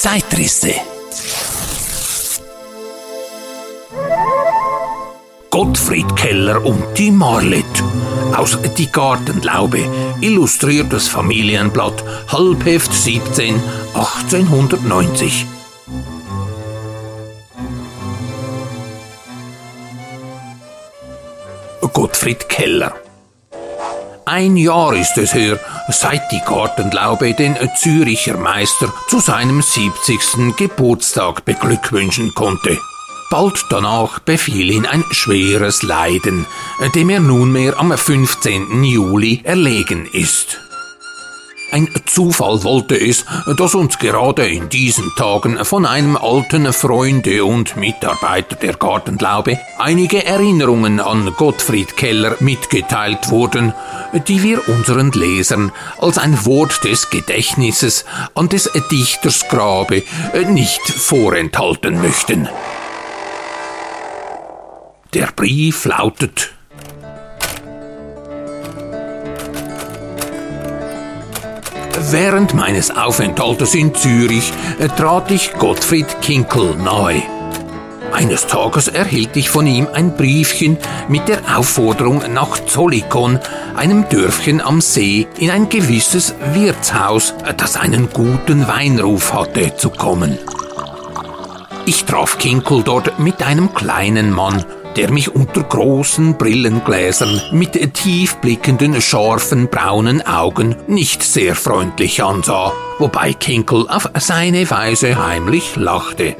Zeitrisse. Gottfried Keller und die Marlet. Aus Die Gartenlaube, illustriertes Familienblatt, Halbheft 17, 1890. Gottfried Keller. Ein Jahr ist es her, seit die Gartenlaube den Züricher Meister zu seinem 70. Geburtstag beglückwünschen konnte. Bald danach befiel ihn ein schweres Leiden, dem er nunmehr am 15. Juli erlegen ist. Ein Zufall wollte es, dass uns gerade in diesen Tagen von einem alten Freunde und Mitarbeiter der Gartenlaube einige Erinnerungen an Gottfried Keller mitgeteilt wurden, die wir unseren Lesern als ein Wort des Gedächtnisses an des Dichters Grabe nicht vorenthalten möchten. Der Brief lautet Während meines Aufenthaltes in Zürich äh, trat ich Gottfried Kinkel nahe. Eines Tages erhielt ich von ihm ein Briefchen mit der Aufforderung nach Zollikon, einem Dörfchen am See, in ein gewisses Wirtshaus, äh, das einen guten Weinruf hatte, zu kommen. Ich traf Kinkel dort mit einem kleinen Mann, der mich unter großen Brillengläsern mit tiefblickenden, scharfen, braunen Augen nicht sehr freundlich ansah, wobei Kinkel auf seine Weise heimlich lachte.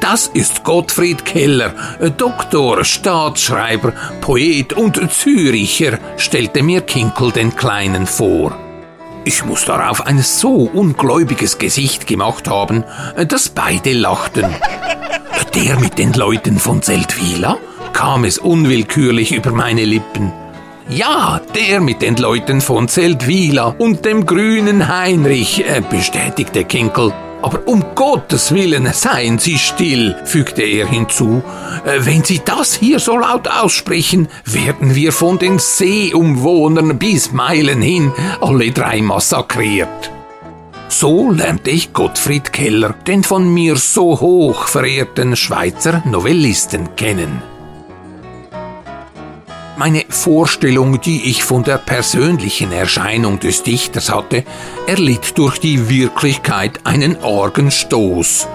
Das ist Gottfried Keller, Doktor, Staatsschreiber, Poet und Züricher, stellte mir Kinkel den Kleinen vor. Ich muss darauf ein so ungläubiges Gesicht gemacht haben, dass beide lachten. Der mit den Leuten von Seldwyla? Kam es unwillkürlich über meine Lippen. Ja, der mit den Leuten von Seldwyla und dem grünen Heinrich, äh, bestätigte Kinkel. Aber um Gottes Willen, seien Sie still, fügte er hinzu. Äh, wenn Sie das hier so laut aussprechen, werden wir von den Seeumwohnern bis Meilen hin alle drei massakriert. So lernte ich Gottfried Keller, den von mir so hoch verehrten Schweizer Novellisten, kennen. Meine Vorstellung, die ich von der persönlichen Erscheinung des Dichters hatte, erlitt durch die Wirklichkeit einen argen Stoß.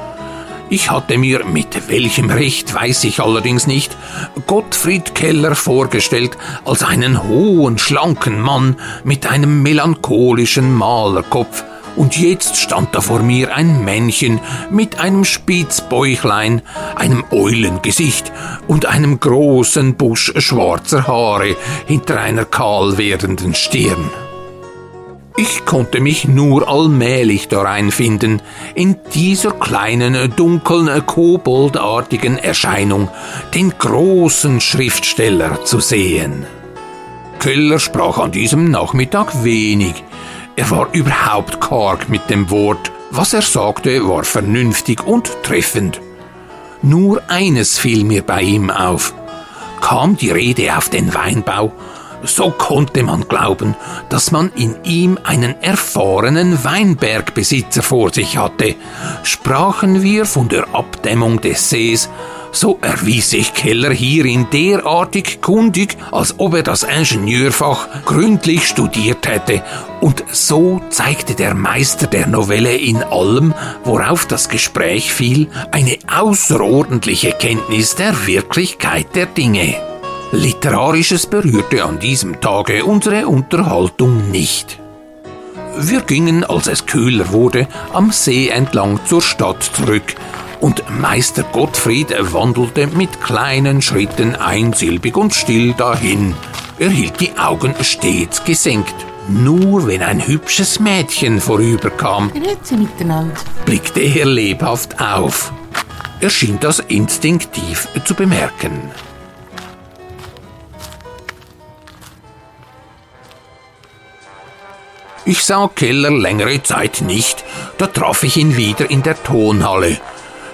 Ich hatte mir, mit welchem Recht weiß ich allerdings nicht, Gottfried Keller vorgestellt als einen hohen, schlanken Mann mit einem melancholischen Malerkopf, und jetzt stand da vor mir ein Männchen mit einem Spitzbäuchlein, einem Eulengesicht und einem großen Busch schwarzer Haare hinter einer kahl werdenden Stirn. Ich konnte mich nur allmählich dareinfinden, in dieser kleinen, dunkeln, koboldartigen Erscheinung den großen Schriftsteller zu sehen. Keller sprach an diesem Nachmittag wenig, er war überhaupt karg mit dem Wort. Was er sagte, war vernünftig und treffend. Nur eines fiel mir bei ihm auf. Kam die Rede auf den Weinbau, so konnte man glauben, dass man in ihm einen erfahrenen Weinbergbesitzer vor sich hatte. Sprachen wir von der Abdämmung des Sees, so erwies sich Keller hierin derartig kundig, als ob er das Ingenieurfach gründlich studiert hätte, und so zeigte der Meister der Novelle in allem, worauf das Gespräch fiel, eine außerordentliche Kenntnis der Wirklichkeit der Dinge. Literarisches berührte an diesem Tage unsere Unterhaltung nicht. Wir gingen, als es kühler wurde, am See entlang zur Stadt zurück, und Meister Gottfried wandelte mit kleinen Schritten einsilbig und still dahin. Er hielt die Augen stets gesenkt. Nur wenn ein hübsches Mädchen vorüberkam, blickte er lebhaft auf. Er schien das instinktiv zu bemerken. Ich sah Keller längere Zeit nicht, da traf ich ihn wieder in der Tonhalle.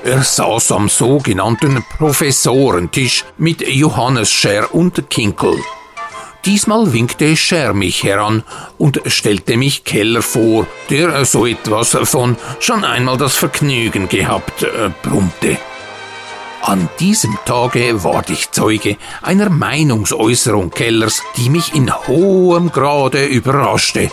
Er saß am sogenannten Professorentisch mit Johannes Scher und Kinkel. Diesmal winkte Scher mich heran und stellte mich Keller vor, der so etwas von schon einmal das Vergnügen gehabt äh, brummte. An diesem Tage ward ich Zeuge einer Meinungsäußerung Kellers, die mich in hohem Grade überraschte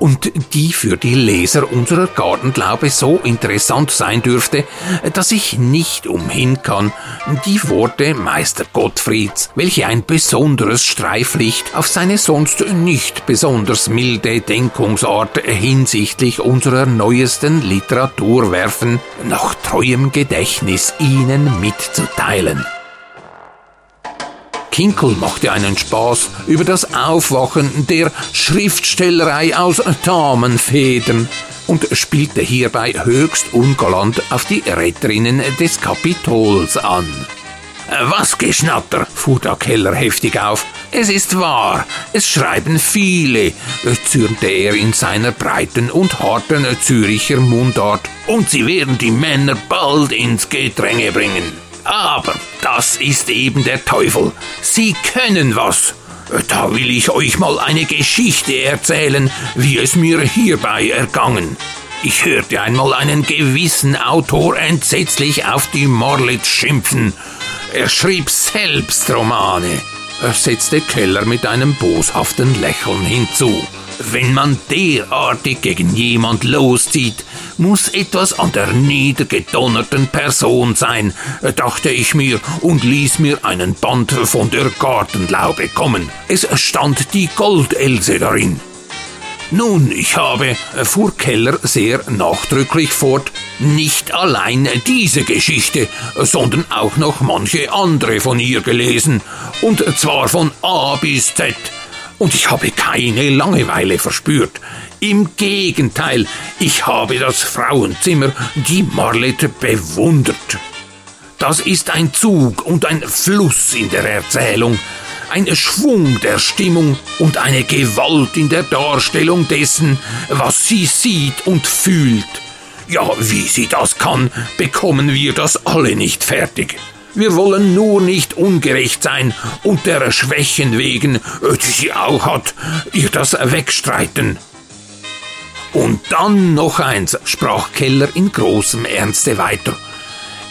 und die für die Leser unserer Gartenglaube so interessant sein dürfte, dass ich nicht umhin kann, die Worte Meister Gottfrieds, welche ein besonderes Streiflicht auf seine sonst nicht besonders milde Denkungsart hinsichtlich unserer neuesten Literatur werfen, nach treuem Gedächtnis Ihnen mitzuteilen. Kinkel machte einen Spaß über das Aufwachen der Schriftstellerei aus Damenfedern und spielte hierbei höchst ungalant auf die Retterinnen des Kapitols an. Was Geschnatter, fuhr der Keller heftig auf. Es ist wahr, es schreiben viele, zürnte er in seiner breiten und harten Züricher Mundart, und sie werden die Männer bald ins Gedränge bringen. Aber das ist eben der Teufel. Sie können was. Da will ich euch mal eine Geschichte erzählen, wie es mir hierbei ergangen. Ich hörte einmal einen gewissen Autor entsetzlich auf die Marlit schimpfen. Er schrieb selbst Romane, setzte Keller mit einem boshaften Lächeln hinzu. Wenn man derartig gegen jemand loszieht, muss etwas an der niedergedonnerten Person sein, dachte ich mir und ließ mir einen Band von der Gartenlaube kommen. Es stand die Goldelse darin. Nun, ich habe, fuhr Keller sehr nachdrücklich fort, nicht allein diese Geschichte, sondern auch noch manche andere von ihr gelesen, und zwar von A bis Z. Und ich habe keine Langeweile verspürt. Im Gegenteil, ich habe das Frauenzimmer, die Marlette, bewundert. Das ist ein Zug und ein Fluss in der Erzählung, ein Schwung der Stimmung und eine Gewalt in der Darstellung dessen, was sie sieht und fühlt. Ja, wie sie das kann, bekommen wir das alle nicht fertig. Wir wollen nur nicht ungerecht sein und der Schwächen wegen, äh, die sie auch hat, ihr das wegstreiten. Und dann noch eins, sprach Keller in großem Ernste weiter.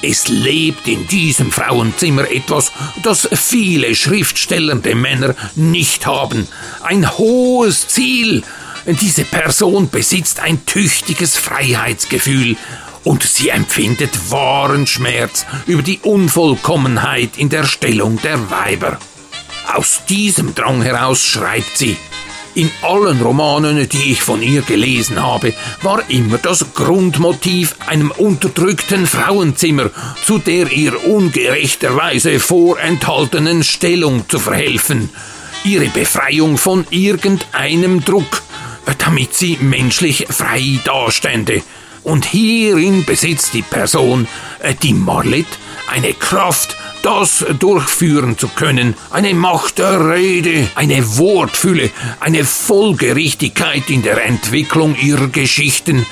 Es lebt in diesem Frauenzimmer etwas, das viele schriftstellende Männer nicht haben. Ein hohes Ziel. Diese Person besitzt ein tüchtiges Freiheitsgefühl und sie empfindet wahren Schmerz über die Unvollkommenheit in der Stellung der Weiber. Aus diesem Drang heraus schreibt sie, in allen Romanen, die ich von ihr gelesen habe, war immer das Grundmotiv einem unterdrückten Frauenzimmer, zu der ihr ungerechterweise vorenthaltenen Stellung zu verhelfen, ihre Befreiung von irgendeinem Druck, damit sie menschlich frei dastände. Und hierin besitzt die Person, äh, die Marlit, eine Kraft, das durchführen zu können, eine Macht der Rede, eine Wortfülle, eine Folgerichtigkeit in der Entwicklung ihrer Geschichten,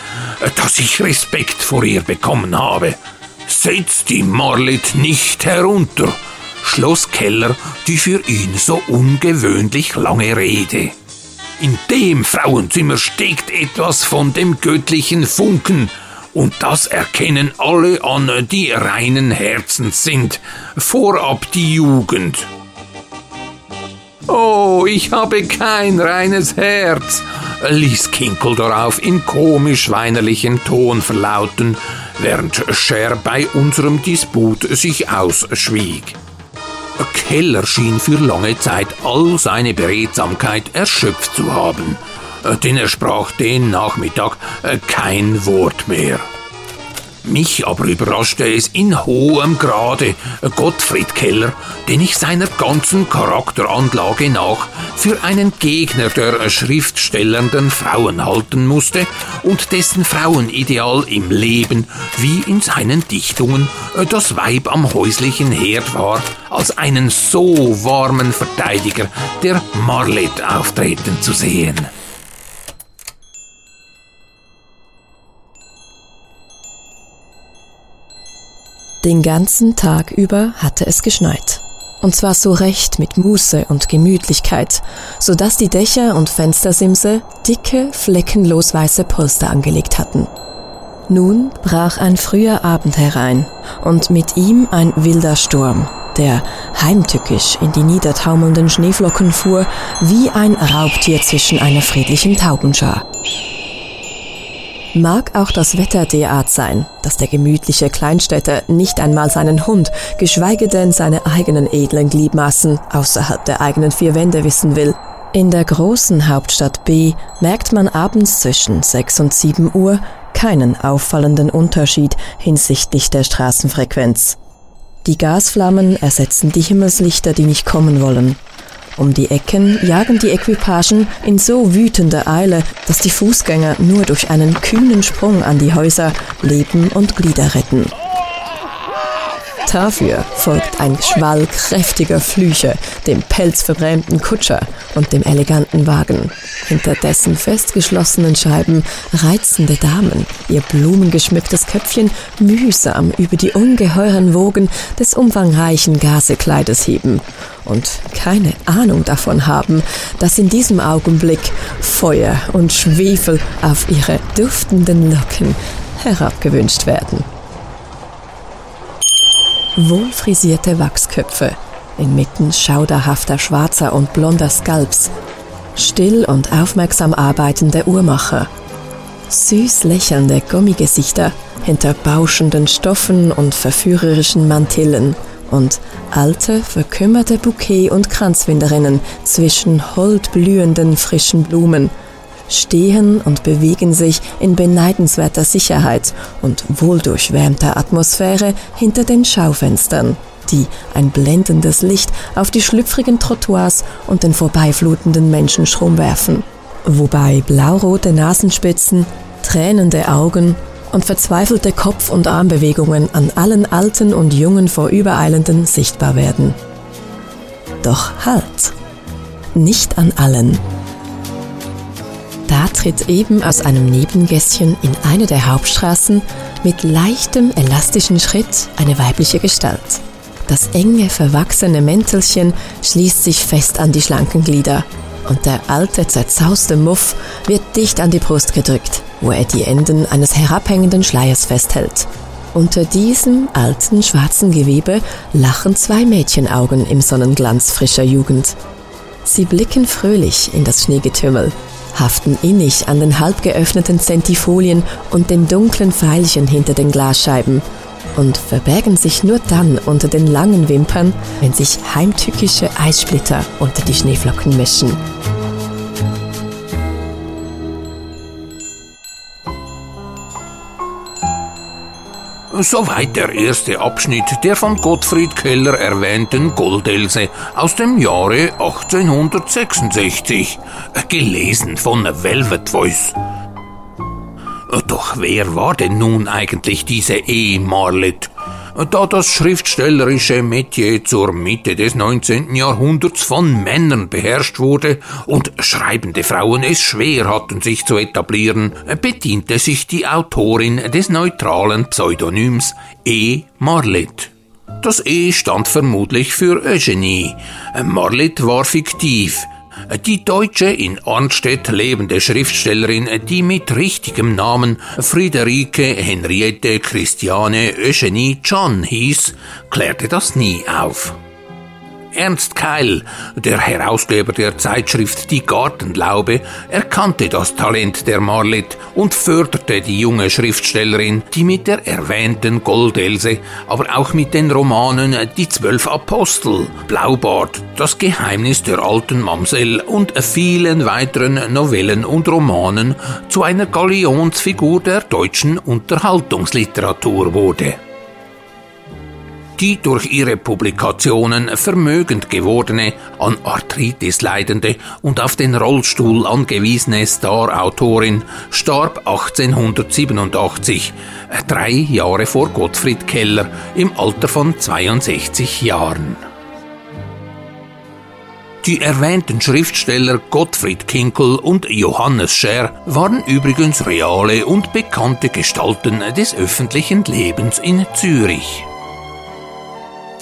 dass ich Respekt vor ihr bekommen habe. Setzt die Marlit nicht herunter, schloss Keller die für ihn so ungewöhnlich lange Rede. In dem Frauenzimmer steckt etwas von dem göttlichen Funken, und das erkennen alle an, die reinen Herzens sind, vorab die Jugend. Oh, ich habe kein reines Herz, ließ Kinkel darauf in komisch weinerlichem Ton verlauten, während Scher bei unserem Disput sich ausschwieg. Keller schien für lange Zeit all seine Beredsamkeit erschöpft zu haben denn er sprach den Nachmittag äh, kein Wort mehr. Mich aber überraschte es in hohem Grade Gottfried Keller, den ich seiner ganzen Charakteranlage nach für einen Gegner der schriftstellenden Frauen halten musste und dessen Frauenideal im Leben wie in seinen Dichtungen das Weib am häuslichen Herd war, als einen so warmen Verteidiger der Marlet auftreten zu sehen. Den ganzen Tag über hatte es geschneit. und zwar so recht mit Muße und Gemütlichkeit, so dass die Dächer und Fenstersimse dicke, fleckenlos weiße Polster angelegt hatten. Nun brach ein früher Abend herein und mit ihm ein wilder Sturm, der heimtückisch in die niedertaumelnden Schneeflocken fuhr, wie ein Raubtier zwischen einer friedlichen Taubenschar. Mag auch das Wetter derart sein, dass der gemütliche Kleinstädter nicht einmal seinen Hund, geschweige denn seine eigenen edlen Gliedmaßen außerhalb der eigenen vier Wände wissen will. In der großen Hauptstadt B merkt man abends zwischen 6 und 7 Uhr keinen auffallenden Unterschied hinsichtlich der Straßenfrequenz. Die Gasflammen ersetzen die Himmelslichter, die nicht kommen wollen. Um die Ecken jagen die Equipagen in so wütender Eile, dass die Fußgänger nur durch einen kühnen Sprung an die Häuser Leben und Glieder retten. Dafür folgt ein Schwall kräftiger Flüche, dem pelzverbrämten Kutscher und dem eleganten Wagen. Hinter dessen festgeschlossenen Scheiben reizende Damen ihr blumengeschmücktes Köpfchen mühsam über die ungeheuren Wogen des umfangreichen Gasekleides heben und keine Ahnung davon haben, dass in diesem Augenblick Feuer und Schwefel auf ihre duftenden Locken herabgewünscht werden wohlfrisierte Wachsköpfe, inmitten schauderhafter schwarzer und blonder Skalps, still und aufmerksam arbeitende Uhrmacher, süß lächelnde Gummigesichter hinter bauschenden Stoffen und verführerischen Mantillen und alte, verkümmerte Bouquet- und Kranzwinderinnen zwischen holdblühenden frischen Blumen – stehen und bewegen sich in beneidenswerter Sicherheit und wohldurchwärmter Atmosphäre hinter den Schaufenstern, die ein blendendes Licht auf die schlüpfrigen Trottoirs und den vorbeiflutenden Menschenstrom werfen, wobei blaurote Nasenspitzen, tränende Augen und verzweifelte Kopf- und Armbewegungen an allen alten und jungen Vorübereilenden sichtbar werden. Doch halt! Nicht an allen. Da tritt eben aus einem Nebengässchen in eine der Hauptstraßen mit leichtem, elastischen Schritt eine weibliche Gestalt. Das enge, verwachsene Mäntelchen schließt sich fest an die schlanken Glieder und der alte, zerzauste Muff wird dicht an die Brust gedrückt, wo er die Enden eines herabhängenden Schleiers festhält. Unter diesem alten, schwarzen Gewebe lachen zwei Mädchenaugen im Sonnenglanz frischer Jugend. Sie blicken fröhlich in das Schneegetümmel haften innig an den halb geöffneten Zentifolien und den dunklen Pfeilchen hinter den Glasscheiben und verbergen sich nur dann unter den langen Wimpern, wenn sich heimtückische Eissplitter unter die Schneeflocken mischen. Soweit der erste Abschnitt der von Gottfried Keller erwähnten Goldelse aus dem Jahre 1866, gelesen von Velvet Voice. Doch wer war denn nun eigentlich diese E. Marlet? Da das schriftstellerische Metier zur Mitte des 19. Jahrhunderts von Männern beherrscht wurde und schreibende Frauen es schwer hatten, sich zu etablieren, bediente sich die Autorin des neutralen Pseudonyms E. Marlet. Das E stand vermutlich für Eugenie. Marlet war fiktiv, die deutsche in Arnstedt lebende Schriftstellerin, die mit richtigem Namen Friederike Henriette Christiane Eugenie John hieß, klärte das nie auf. Ernst Keil, der Herausgeber der Zeitschrift Die Gartenlaube, erkannte das Talent der Marlit und förderte die junge Schriftstellerin, die mit der erwähnten Goldelse, aber auch mit den Romanen Die Zwölf Apostel, Blaubart, Das Geheimnis der alten Mamsell und vielen weiteren Novellen und Romanen zu einer Galionsfigur der deutschen Unterhaltungsliteratur wurde die durch ihre Publikationen vermögend gewordene, an Arthritis leidende und auf den Rollstuhl angewiesene Star-Autorin starb 1887, drei Jahre vor Gottfried Keller, im Alter von 62 Jahren. Die erwähnten Schriftsteller Gottfried Kinkel und Johannes Scher waren übrigens reale und bekannte Gestalten des öffentlichen Lebens in Zürich.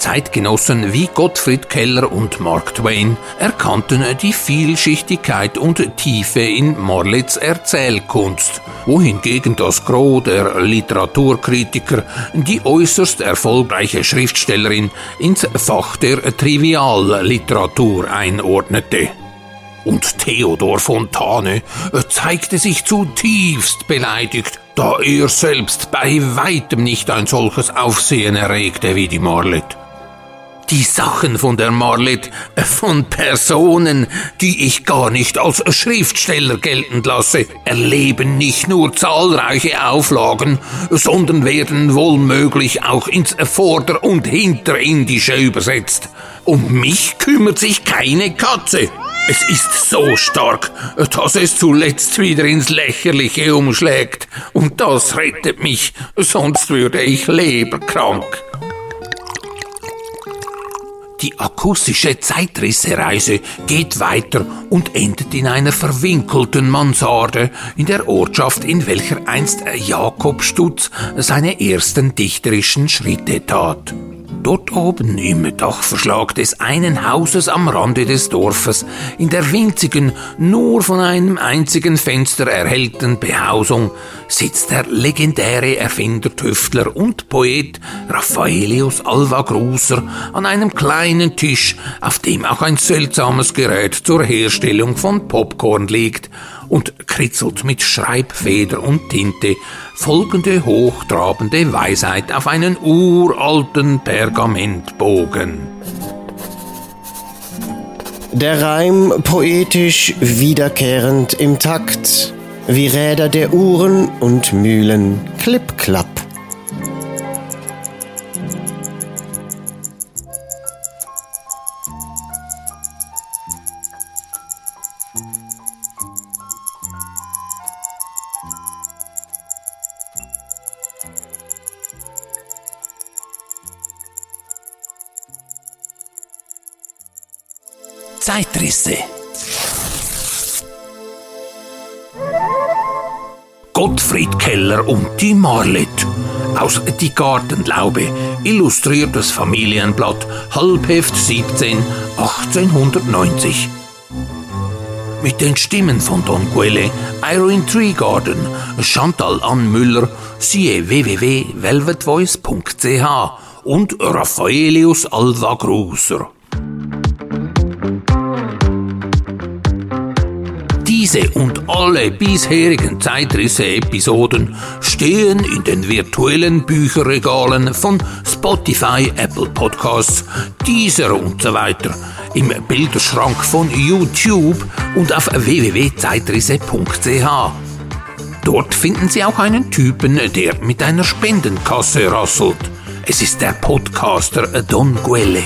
Zeitgenossen wie Gottfried Keller und Mark Twain erkannten die Vielschichtigkeit und Tiefe in Marlets Erzählkunst, wohingegen das Gros der Literaturkritiker die äußerst erfolgreiche Schriftstellerin ins Fach der Trivialliteratur einordnete. Und Theodor Fontane zeigte sich zutiefst beleidigt da er selbst bei weitem nicht ein solches Aufsehen erregte wie die Marlet. Die Sachen von der Marlet, von Personen, die ich gar nicht als Schriftsteller geltend lasse, erleben nicht nur zahlreiche Auflagen, sondern werden wohlmöglich auch ins Vorder- und Hinterindische übersetzt. Um mich kümmert sich keine Katze. Es ist so stark, dass es zuletzt wieder ins Lächerliche umschlägt. Und das rettet mich, sonst würde ich leberkrank. Die akustische Zeitrissereise geht weiter und endet in einer verwinkelten Mansarde in der Ortschaft, in welcher einst Jakob Stutz seine ersten dichterischen Schritte tat. Dort oben im Dachverschlag des einen Hauses am Rande des Dorfes, in der winzigen, nur von einem einzigen Fenster erhellten Behausung, sitzt der legendäre Erfinder, Tüftler und Poet Raffaelius Alva Gruser an einem kleinen Tisch, auf dem auch ein seltsames Gerät zur Herstellung von Popcorn liegt und kritzelt mit Schreibfeder und Tinte folgende hochtrabende Weisheit auf einen uralten Pergamentbogen. Der Reim poetisch wiederkehrend im Takt, wie Räder der Uhren und Mühlen, klipp-klapp. Zeitrisse. Gottfried Keller und die Marlet. Aus Die Gartenlaube, illustriertes Familienblatt, Halbheft 17, 1890. Mit den Stimmen von Don Quelle, Irene Treegarden, Chantal Ann Müller, siehe www.velvetvoice.ch und Raffaelius Alva Gruser. Diese und alle bisherigen Zeitrisse-Episoden stehen in den virtuellen Bücherregalen von Spotify, Apple Podcasts, Deezer und so weiter, im Bilderschrank von YouTube und auf www.zeitrisse.ch. Dort finden Sie auch einen Typen, der mit einer Spendenkasse rasselt. Es ist der Podcaster Don Guelle.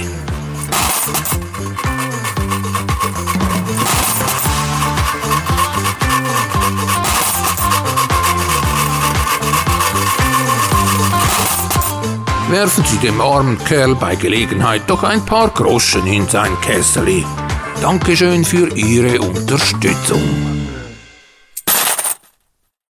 Werfen Sie dem armen Kerl bei Gelegenheit doch ein paar Groschen in sein Kesseli. Dankeschön für Ihre Unterstützung.